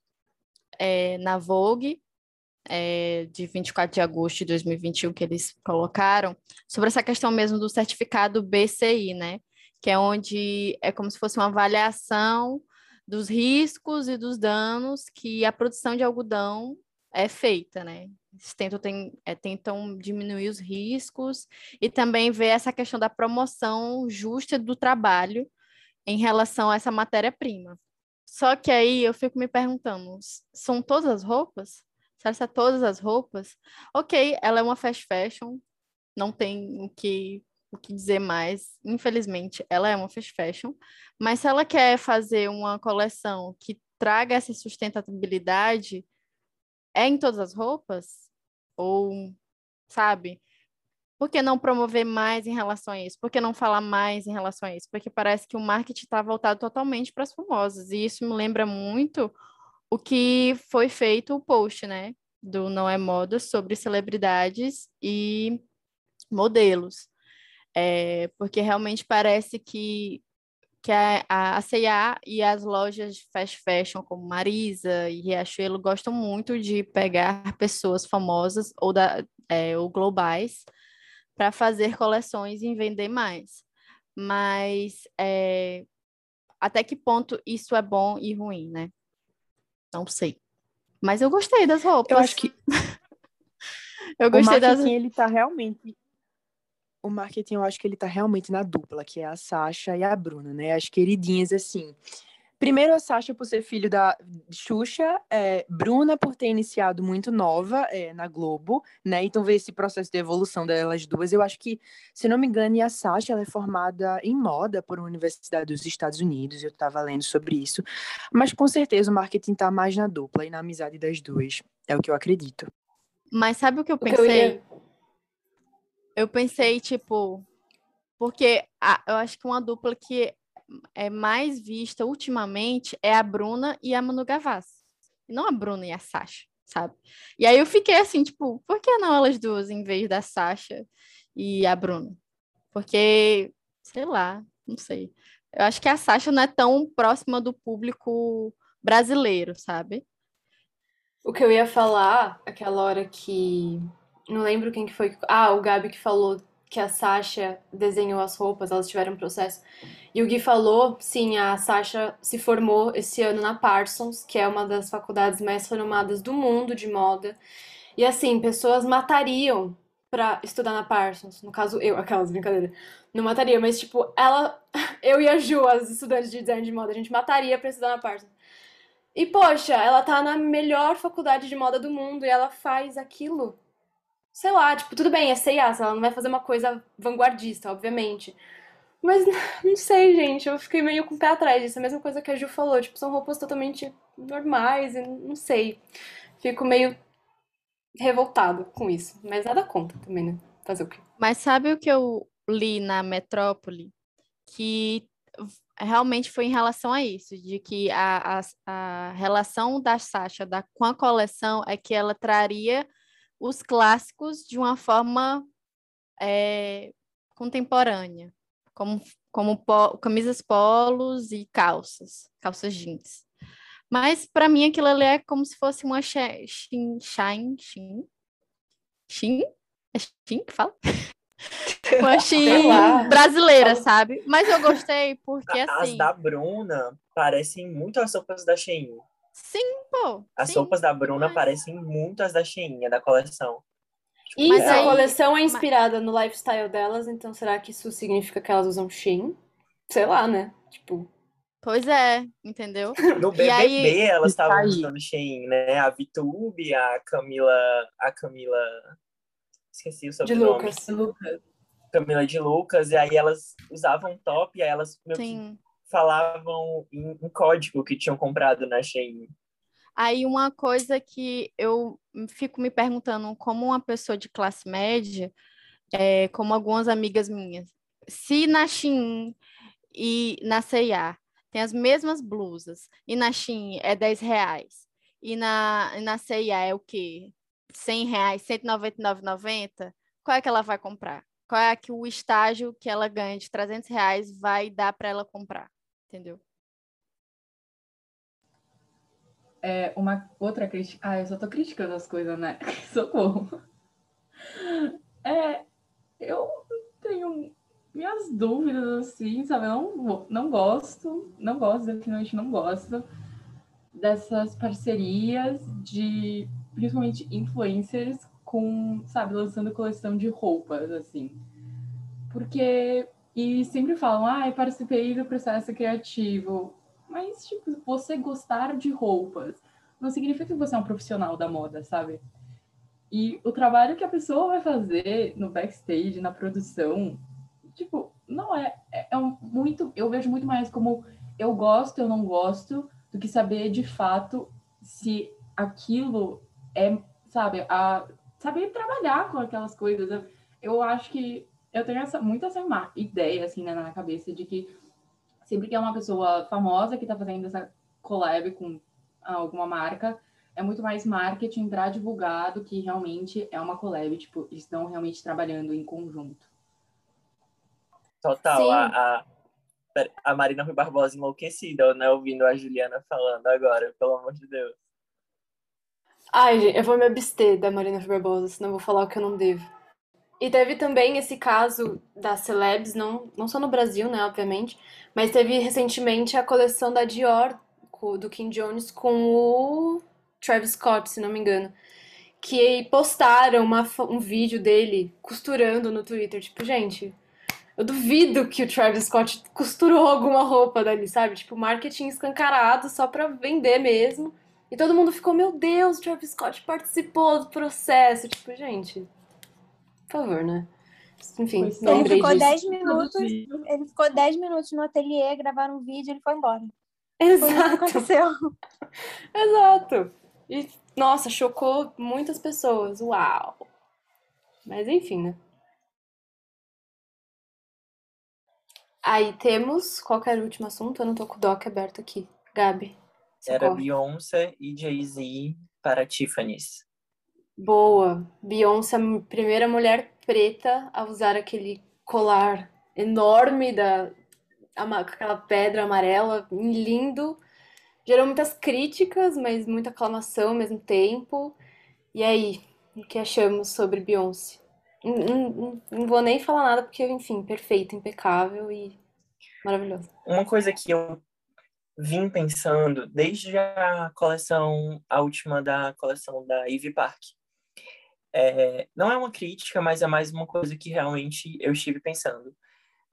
é, na Vogue, é, de 24 de agosto de 2021, que eles colocaram, sobre essa questão mesmo do certificado BCI, né? Que é onde é como se fosse uma avaliação dos riscos e dos danos que a produção de algodão é feita, né? Eles tentam, tem- é, tentam diminuir os riscos e também ver essa questão da promoção justa do trabalho em relação a essa matéria-prima. Só que aí eu fico me perguntando, são todas as roupas? Será que é todas as roupas? Ok, ela é uma fast fashion, não tem o que, o que dizer mais. Infelizmente, ela é uma fast fashion, mas se ela quer fazer uma coleção que traga essa sustentabilidade, é em todas as roupas? Ou, sabe? Por que não promover mais em relação a isso? Por que não falar mais em relação a isso? Porque parece que o marketing está voltado totalmente para as famosas. E isso me lembra muito o que foi feito o post, né? Do Não é Moda sobre celebridades e modelos. É, porque realmente parece que que a, a C&A e as lojas de fast fashion como Marisa e Riachuelo gostam muito de pegar pessoas famosas ou, da, é, ou globais para fazer coleções e vender mais. Mas é, até que ponto isso é bom e ruim, né? Não sei. Mas eu gostei das roupas. Eu acho que *laughs* eu gostei o das ele tá realmente o marketing, eu acho que ele tá realmente na dupla, que é a Sasha e a Bruna, né? As queridinhas, assim. Primeiro, a Sasha por ser filho da Xuxa, é, Bruna por ter iniciado muito nova é, na Globo, né? Então, ver esse processo de evolução delas duas. Eu acho que, se não me engano, a Sasha ela é formada em moda por uma universidade dos Estados Unidos, eu estava lendo sobre isso. Mas, com certeza, o marketing tá mais na dupla e na amizade das duas. É o que eu acredito. Mas sabe o que eu O que eu pensei? ia- Eu pensei, tipo, porque a- eu acho que uma dupla que é mais vista ultimamente é a Bruna e a Manu Gavassi. Não a Bruna e a Sasha, sabe? E aí eu fiquei assim, tipo, por que não elas duas em vez da Sasha e a Bruna? Porque, sei lá, não sei. Eu acho que a Sasha não é tão próxima do público brasileiro, sabe? O que eu ia falar, aquela hora que. Não lembro quem que foi. Ah, o Gabi que falou que a Sasha desenhou as roupas, elas tiveram um processo. E o Gui falou, sim, a Sasha se formou esse ano na Parsons, que é uma das faculdades mais renomadas do mundo de moda. E assim, pessoas matariam pra estudar na Parsons. No caso, eu, aquelas brincadeiras. Não mataria, mas tipo, ela. *laughs* Eu e a Ju, as estudantes de design de moda, a gente mataria pra estudar na Parsons. E, poxa, ela tá na melhor faculdade de moda do mundo e ela faz aquilo. Sei lá, tipo, tudo bem, é C&A, ela não vai fazer uma coisa vanguardista, obviamente. Mas *laughs* não sei, gente, eu fiquei meio com o pé atrás disso. A mesma coisa que a Ju falou, tipo, são roupas totalmente normais e não sei. Fico meio revoltada com isso. Mas nada contra também, né? Fazer o quê? Mas sabe o que eu li na Metrópole? Que realmente foi em relação a isso, de que a, a, a relação da Sasha da, com a coleção é que ela traria os clássicos de uma forma é, contemporânea, como, como po- camisas polos e calças, calças jeans. Mas para mim aquilo ali é como se fosse uma Shein, Shein, Shein, Shein? É Shein que fala? *laughs* Uma Shein lá. brasileira, sabe? Mas eu gostei porque As assim, da Bruna parecem muito as roupas da Shein. Sim, pô, As sim. roupas da Bruna mas- parecem muito as da Shein, é da coleção. E Mas se a coleção é inspirada no lifestyle delas, então será que isso significa que elas usam Shein? Sei lá, né? Tipo, Pois é, entendeu? No E BBB aí- elas Tá estavam usando Shein, né? A Vitube, a Camila, a Camila, esqueci o de sobrenome. Lucas. Lucas. Camila de Lucas, e aí elas usavam top, e aí elas meio que Sim. Falavam em, em código que tinham comprado na Shein. Aí uma coisa que eu fico me perguntando, como uma pessoa de classe média, é, como algumas amigas minhas, se na Shein e na C&A tem as mesmas blusas, e na Shein é 10 reais, e na, na C&A é o quê? 100 reais, R$ 199,90, qual é que ela vai comprar? Qual é que o estágio que ela ganha de 300 reais vai dar para ela comprar? Entendeu? É uma outra crítica. Ah, eu só tô criticando as coisas, né? *laughs* Socorro. É, eu tenho minhas dúvidas, assim, sabe? Eu não, não gosto, não gosto, definitivamente não gosto dessas parcerias de, principalmente, influencers com, sabe, lançando coleção de roupas, assim. Porque, e sempre falam, ah, participei do processo criativo. Mas, tipo, você gostar de roupas não significa que você é um profissional da moda, sabe? E o trabalho que a pessoa vai fazer no backstage, na produção, tipo, não é, é, é um muito, eu vejo muito mais como eu gosto, eu não gosto, do que saber de fato se aquilo é, sabe, a saber trabalhar com aquelas coisas. Eu acho que eu tenho essa, muito essa ideia assim né, na cabeça de que sempre que é uma pessoa famosa que está fazendo essa collab com alguma marca, é muito mais marketing para divulgar do que realmente é uma collab, tipo, eles estão realmente trabalhando em conjunto. Total, Sim. a, a, a Marina Rui Barbosa enlouquecida, né? Ouvindo a Juliana falando agora, pelo amor de Deus. Ai, gente, eu vou me abster da Marina Rui Barbosa, senão eu vou falar o que eu não devo. E teve também esse caso das celebs, não, não só no Brasil, né, obviamente, mas teve recentemente a coleção da Dior, do Kim Jones, com o Travis Scott, se não me engano. Que postaram uma, um vídeo dele costurando no Twitter. Tipo, gente, eu duvido que o Travis Scott costurou alguma roupa dali, sabe? Tipo, marketing escancarado só pra vender mesmo. E todo mundo ficou, meu Deus, o Travis Scott participou do processo. Tipo, gente, por favor, né? Enfim, ele lembrei ficou disso. 10 minutos, ele ficou 10 minutos no ateliê, gravaram um vídeo e ele foi embora. Exato. Foi aconteceu. *laughs* Exato. E, nossa, chocou muitas pessoas. Uau! Mas enfim, né? Aí temos. Qual era o último assunto? Eu não tô com o doc aberto aqui. Gabi. Era Beyoncé e Jay-Z para Tiffany's. Boa. Beyoncé, a primeira mulher preta a usar aquele colar enorme da aquela pedra amarela, lindo. Gerou muitas críticas, mas muita aclamação ao mesmo tempo. E aí, o que achamos sobre Beyoncé? Não, não, não vou nem falar nada, porque, enfim, perfeito, impecável e maravilhoso. Uma coisa que eu vim pensando desde a coleção, a última da coleção da Ivy Park, é, não é uma crítica, mas é mais uma coisa que realmente eu estive pensando.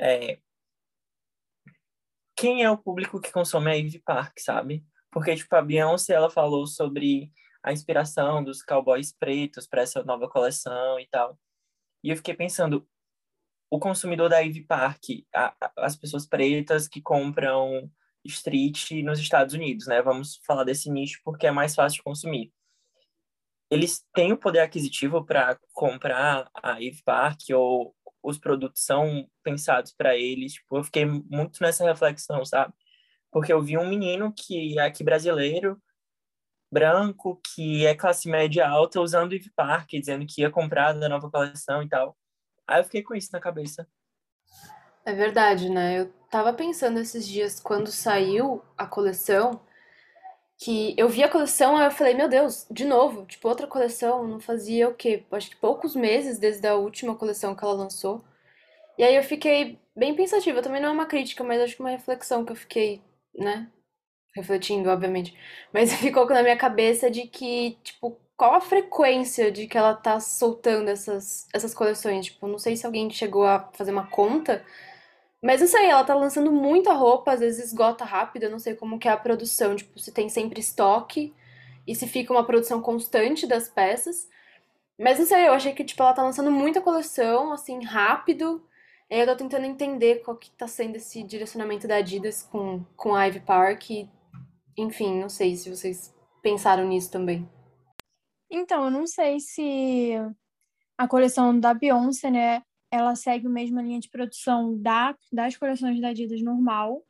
É, quem é o público que consome a Ivy Park, sabe? Porque, tipo, a Beyoncé, ela falou sobre a inspiração dos cowboys pretos para essa nova coleção e tal. E eu fiquei pensando, o consumidor da Ivy Park, a, as pessoas pretas que compram street nos Estados Unidos, né? Vamos falar desse nicho porque é mais fácil de consumir eles têm o poder aquisitivo para comprar a Eve Park ou os produtos são pensados para eles. Tipo, eu fiquei muito nessa reflexão, sabe? Porque eu vi um menino que é aqui brasileiro, branco, que é classe média alta, usando Eve Park, dizendo que ia comprar da nova coleção e tal. Aí eu fiquei com isso na cabeça. É verdade, né? Eu tava pensando esses dias, quando saiu a coleção, que eu vi a coleção, aí eu falei, meu Deus, de novo, tipo, outra coleção, não fazia o quê? Acho que poucos meses desde a última coleção que ela lançou. E aí eu fiquei bem pensativa, também não é uma crítica, mas acho que uma reflexão que eu fiquei, né, refletindo, obviamente. *laughs* Mas *laughs* ficou na minha cabeça de que, tipo, qual a frequência de que ela tá soltando essas, essas coleções? Tipo, não sei se alguém chegou a fazer uma conta, mas não sei, ela tá lançando muita roupa, às vezes esgota rápido, eu não sei como que é a produção, tipo, se tem sempre estoque e se fica uma produção constante das peças. Mas não sei, eu achei que, tipo, ela tá lançando muita coleção, assim, rápido. E eu tô tentando entender qual que tá sendo esse direcionamento da Adidas com, com a Ivy Park. E, enfim, não sei se vocês pensaram nisso também. Então, eu não sei se a coleção da Beyoncé, né, ela segue a mesma linha de produção da, das coleções da Adidas normal,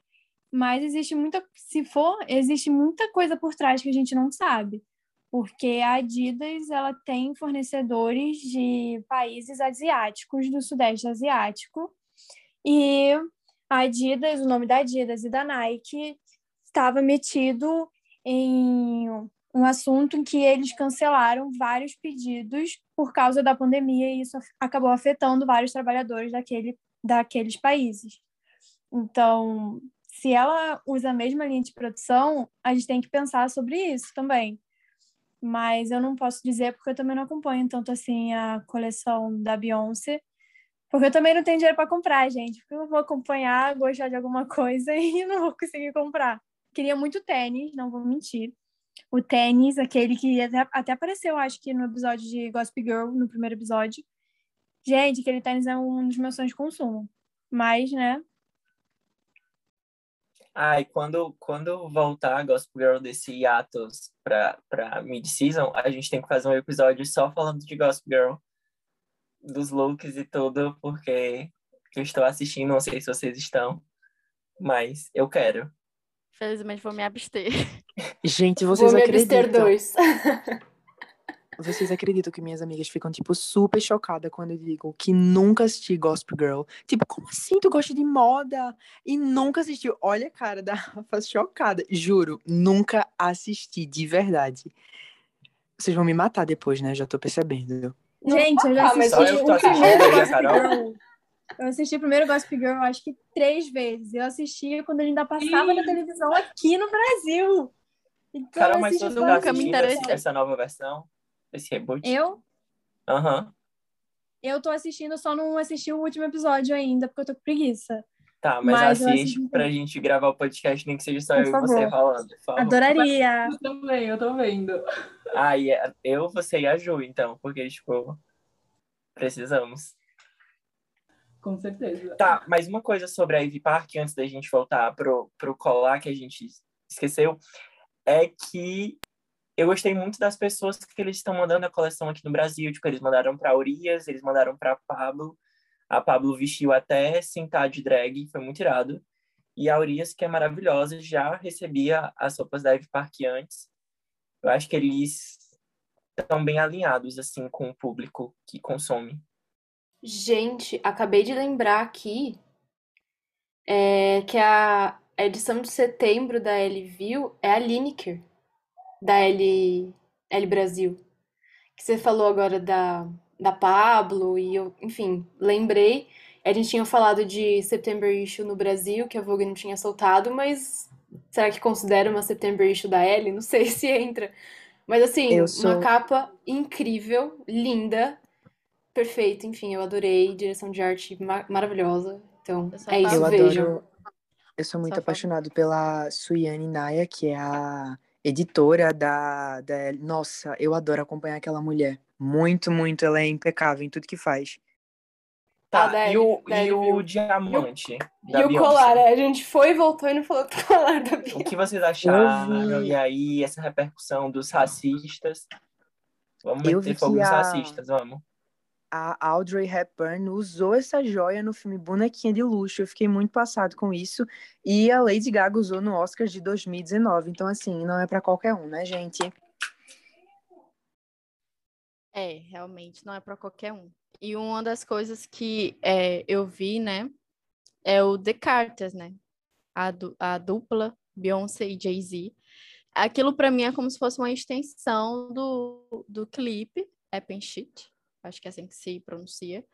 mas existe muita, se for, existe muita coisa por trás que a gente não sabe, porque a Adidas ela tem fornecedores de países asiáticos do sudeste asiático e a Adidas, o nome da Adidas e da Nike estava metido em um assunto em que eles cancelaram vários pedidos por causa da pandemia e isso acabou afetando vários trabalhadores daquele, daqueles países. Então, se ela usa a mesma linha de produção, a gente tem que pensar sobre isso também. Mas eu não posso dizer porque eu também não acompanho tanto assim a coleção da Beyoncé, porque eu também não tenho dinheiro para comprar, gente. Porque eu vou acompanhar, gostar de alguma coisa *laughs* e não vou conseguir comprar. Queria muito tênis, não vou mentir o tênis, aquele que até, até apareceu, acho que no episódio de Gossip Girl, no primeiro episódio. Gente, aquele tênis é um dos meus sonhos de consumo. Mas, né? Ai, quando, quando voltar Gossip Girl desse hiatus pra, pra mid-season, a gente tem que fazer um episódio só falando de Gossip Girl, dos looks e tudo, porque eu estou assistindo, não sei se vocês estão, mas eu quero. Felizmente vou me abster. Gente, vocês vou me acreditam? abster dois. *laughs* Vocês acreditam que minhas amigas ficam, tipo, super chocadas quando eu digo que nunca assisti Gossip Girl? Tipo, como assim tu gosta de moda e nunca assistiu? Olha a cara da *laughs* Rafa chocada. Juro, nunca assisti, de verdade. Vocês vão me matar depois, né? Já tô percebendo. Gente, eu já Ah, mas assisti eu o tô assistindo, primeiro né, Gossip Carol? Girl. Eu assisti o primeiro Gossip Girl, acho que três vezes. Eu assistia quando ele ainda passava na televisão aqui no Brasil. Então, Carol, eu mas você nunca tá me assistindo interessei. essa- essa nova versão? Esse reboot? Eu, Aham. eu tô assistindo, só não assisti o último episódio ainda, porque eu tô com preguiça. Tá, mas, Mas assiste assisti. pra gente gravar o podcast, nem que seja só Por eu e você falando. Adoraria. Eu também, eu tô vendo. Ah, e eu, você e a Ju, então, porque, tipo, precisamos. Com certeza. Tá, mas uma coisa sobre a Ivy Park, antes da gente voltar pro, pro colar que a gente esqueceu, é que eu gostei muito das pessoas que eles estão mandando a coleção aqui no Brasil. Tipo, eles mandaram pra Urias, eles mandaram pra Pablo. A Pablo vestiu até sentar de drag, foi muito irado. E a Urias, que é maravilhosa, já recebia as roupas da Ivy Park antes. Eu acho que eles estão bem alinhados, assim, com o público que consome. Gente, acabei de lembrar aqui é, que a edição de setembro da L View é a Lineker, da L, L Brasil. Que você falou agora da, da Pablo, e eu, enfim, lembrei. A gente tinha falado de September Issue no Brasil, que a Vogue não tinha soltado, mas será que considera uma September Issue da L? Não sei *laughs* se entra. Mas assim, Eu uma sou- capa incrível, linda, perfeito, enfim, eu adorei, direção de arte ma- maravilhosa. Então, Eu sou é isso, Eu vejam. adoro. Eu sou muito Só apaixonado pela Suiane Naya, que é a editora da, da. Nossa, eu adoro acompanhar aquela mulher. Muito, muito. Ela é impecável em tudo que faz. Tá, Ah, e o, e o diamante da E o Beyoncé? colar, é, a gente foi e voltou e não falou do *laughs* colar da O Beyoncé. que vocês acharam? E aí, essa repercussão dos racistas? Vamos Eu meter fogo nos a- racistas, vamos. A Audrey Hepburn usou essa joia no filme Bonequinha de Luxo. Eu fiquei muito passado com isso. E a Lady Gaga usou no Oscar de 2019. Então, assim, não é pra qualquer um, né, gente? É, realmente, não é para qualquer um. E uma das coisas que é, eu vi, né, é o The Carters, né? A, du- a dupla Beyoncé e Jay-Z. Aquilo para mim é como se fosse uma extensão do, do clipe Happen Shit, acho que é assim que se pronuncia,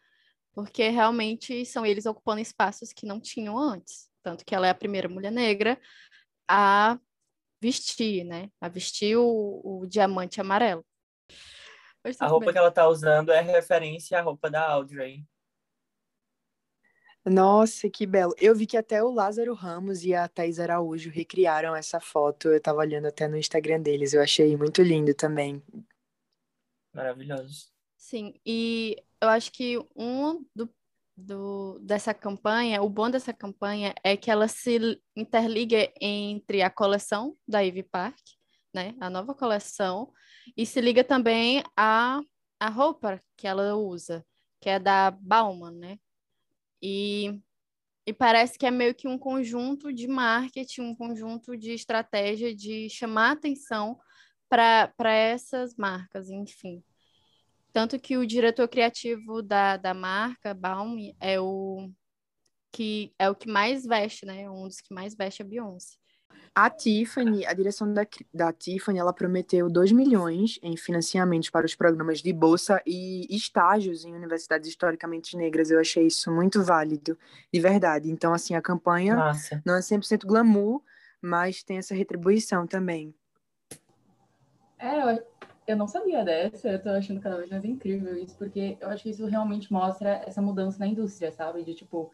porque realmente são eles ocupando espaços que não tinham antes. Tanto que ela é a primeira mulher negra a vestir, né? A vestir o, o diamante amarelo. A roupa bem. que ela tá usando é referência à roupa da Audrey. Nossa, que belo. Eu vi que até o Lázaro Ramos e a Thaís Araújo recriaram essa foto. Eu tava olhando até no Instagram deles. Eu achei muito lindo também. Maravilhoso. Sim, e eu acho que um do, do, dessa campanha, o bom dessa campanha é que ela se interliga entre a coleção da Ivy Park, né, a nova coleção, e se liga também à, à roupa que ela usa, que é da Bauman, né? E, e parece que é meio que um conjunto de marketing, um conjunto de estratégia de chamar atenção para essas marcas, enfim. Tanto que o diretor criativo da, da marca, Baum, é o que é o que mais veste, né? Um dos que mais veste a Beyoncé. A Tiffany, a direção da, da Tiffany, ela prometeu 2 milhões em financiamentos para os programas de bolsa e estágios em universidades historicamente negras. Eu achei isso muito válido, de verdade. Então, assim, a campanha Massa. não é 100% glamour, mas tem essa retribuição também. É, eu, não sabia dessa, eu tô achando cada vez mais incrível isso, porque eu acho que isso realmente mostra essa mudança na indústria, sabe? De tipo,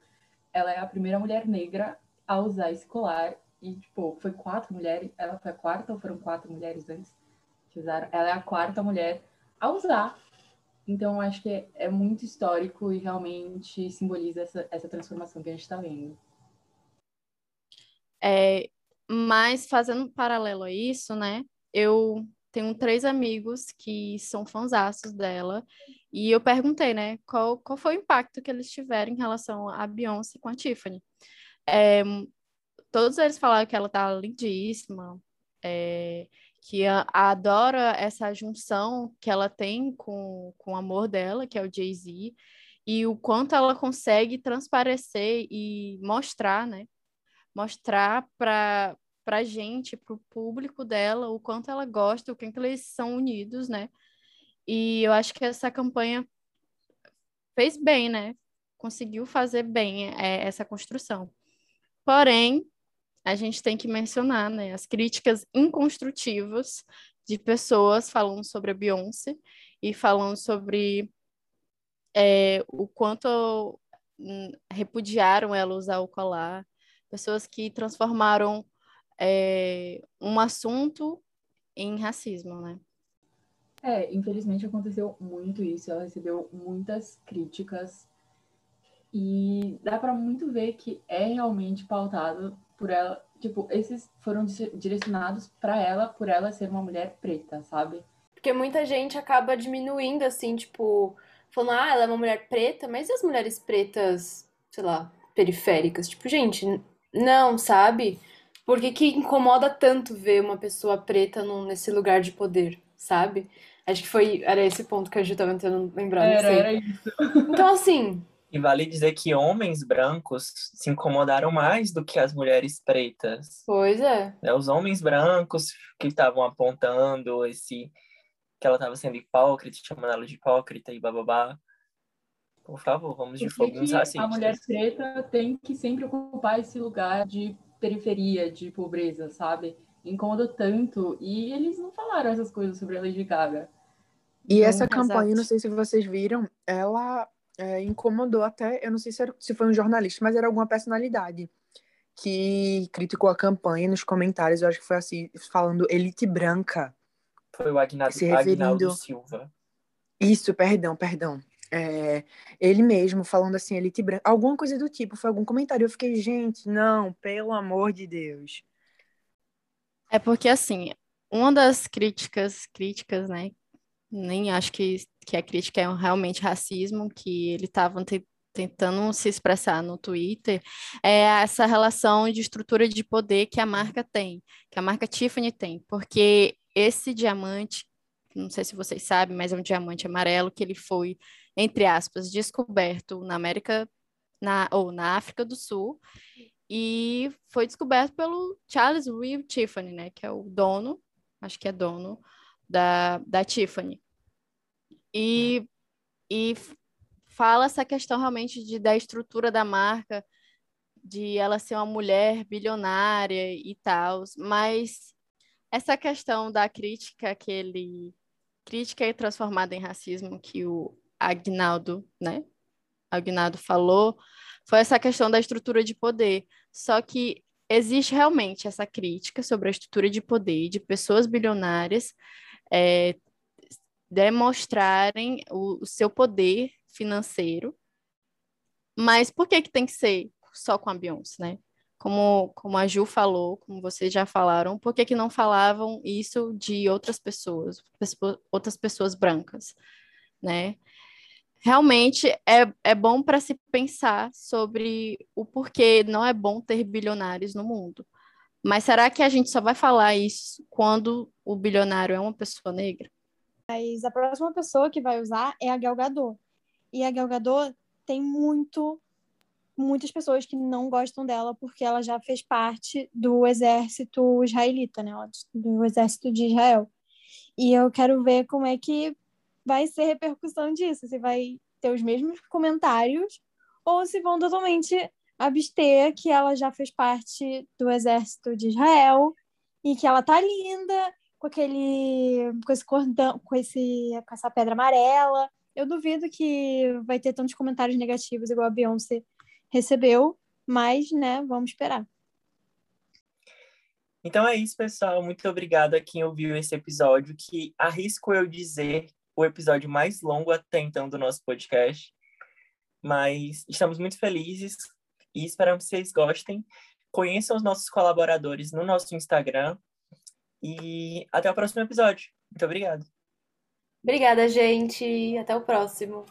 ela é a primeira mulher negra a usar esse colar, e tipo, foi quatro mulheres, ela foi a quarta ou foram quatro mulheres antes que usaram? Ela é a quarta mulher a usar. Então, acho que é, é muito histórico e realmente simboliza essa, essa transformação que a gente tá vendo. É, mas fazendo um paralelo a isso, né? Eu tenho três amigos que são fãzaços dela e eu perguntei, né? Qual, qual foi o impacto que eles tiveram em relação a Beyoncé com a Tiffany? É, todos eles falaram que ela tá lindíssima, é, que a, adora essa junção que ela tem com, com o amor dela, que é o Jay-Z, e o quanto ela consegue transparecer e mostrar, né? Mostrar para para gente, para o público dela, o quanto ela gosta, o quanto eles são unidos, né? E eu acho que essa campanha fez bem, né? Conseguiu fazer bem é, essa construção. Porém, a gente tem que mencionar, né, as críticas inconstrutivas de pessoas falando sobre a Beyoncé e falando sobre é, o quanto repudiaram ela usar o colar, pessoas que transformaram é, um assunto em racismo, né? É, infelizmente aconteceu muito isso. Ela recebeu muitas críticas e dá para muito ver que é realmente pautado por ela. Tipo, esses foram direcionados para ela por ela ser uma mulher preta, sabe? Porque muita gente acaba diminuindo, assim, tipo, falando, ah, ela é uma mulher preta, mas e as mulheres pretas, sei lá, periféricas? Tipo, gente, não, sabe? Por que, que incomoda tanto ver uma pessoa preta num, nesse lugar de poder, sabe? Acho que foi, era esse ponto que a gente tava tentando lembrar. Era, era isso. *laughs* Então, assim. E vale dizer que homens brancos se incomodaram mais do que as mulheres pretas. Pois é. Né? Os homens brancos que estavam apontando esse que ela estava sendo hipócrita, chamando ela de hipócrita e bababá. Por favor, vamos de fogo nos racistas. A mulher preta tem que sempre ocupar esse lugar de periferia, de pobreza, sabe? Incomoda tanto. E eles não falaram essas coisas sobre a Lady Gaga. E essa campanha, não sei se vocês viram, ela é, incomodou até, eu não sei se, era, se foi um jornalista, mas era alguma personalidade que criticou a campanha nos comentários, eu acho que foi assim, falando elite branca. Foi o Agnaldo, se referindo... Agnaldo Silva. Isso, perdão, perdão. É, ele mesmo falando assim, elite branca, alguma coisa do tipo, foi algum comentário. Eu fiquei, gente, não, pelo amor de Deus. É porque, assim, uma das críticas, críticas, né, nem acho que, que a crítica é realmente racismo, que ele estava te, tentando se expressar no Twitter, é essa relação de estrutura de poder que a marca tem, que a marca Tiffany tem, porque esse diamante, não sei se vocês sabem, mas é um diamante amarelo que ele foi, entre aspas, descoberto na América, na, ou na África do Sul, e foi descoberto pelo Charles Reeve Tiffany, né, que é o dono, acho que é dono da, da Tiffany. E, e fala essa questão realmente de, da estrutura da marca, de ela ser uma mulher bilionária e tal, mas essa questão da crítica que ele crítica e transformada em racismo que o Agnaldo, né? Agnaldo falou, foi essa questão da estrutura de poder. Só que existe realmente essa crítica sobre a estrutura de poder de pessoas bilionárias é, demonstrarem o, o, seu poder financeiro. Mas por que, que tem que ser só com a Beyoncé, né? Como, como a Ju falou, como vocês já falaram, por que, que não falavam isso de outras pessoas, outras pessoas brancas, né? Realmente é, é bom para se pensar sobre o porquê não é bom ter bilionários no mundo. Mas será que a gente só vai falar isso quando o bilionário é uma pessoa negra? Mas a próxima pessoa que vai usar é a Gal Gadot. E a Gal Gadot tem muito muitas pessoas que não gostam dela porque ela já fez parte do exército israelita, né? Do exército de Israel. E eu quero ver como é que vai ser repercussão disso, se vai ter os mesmos comentários ou se vão totalmente abster que ela já fez parte do exército de Israel e que ela tá linda com aquele com esse cordão, com esse com essa pedra amarela. Eu duvido que vai ter tantos comentários negativos igual a Beyoncé recebeu, mas né, vamos esperar. Então é isso, pessoal. Muito obrigado a quem ouviu esse episódio, que arrisco eu dizer o episódio mais longo até então do nosso podcast. Mas estamos muito felizes e esperamos que vocês gostem. Conheçam os nossos colaboradores no nosso Instagram. E até o próximo episódio. Muito obrigado. Obrigada, gente. Até o próximo.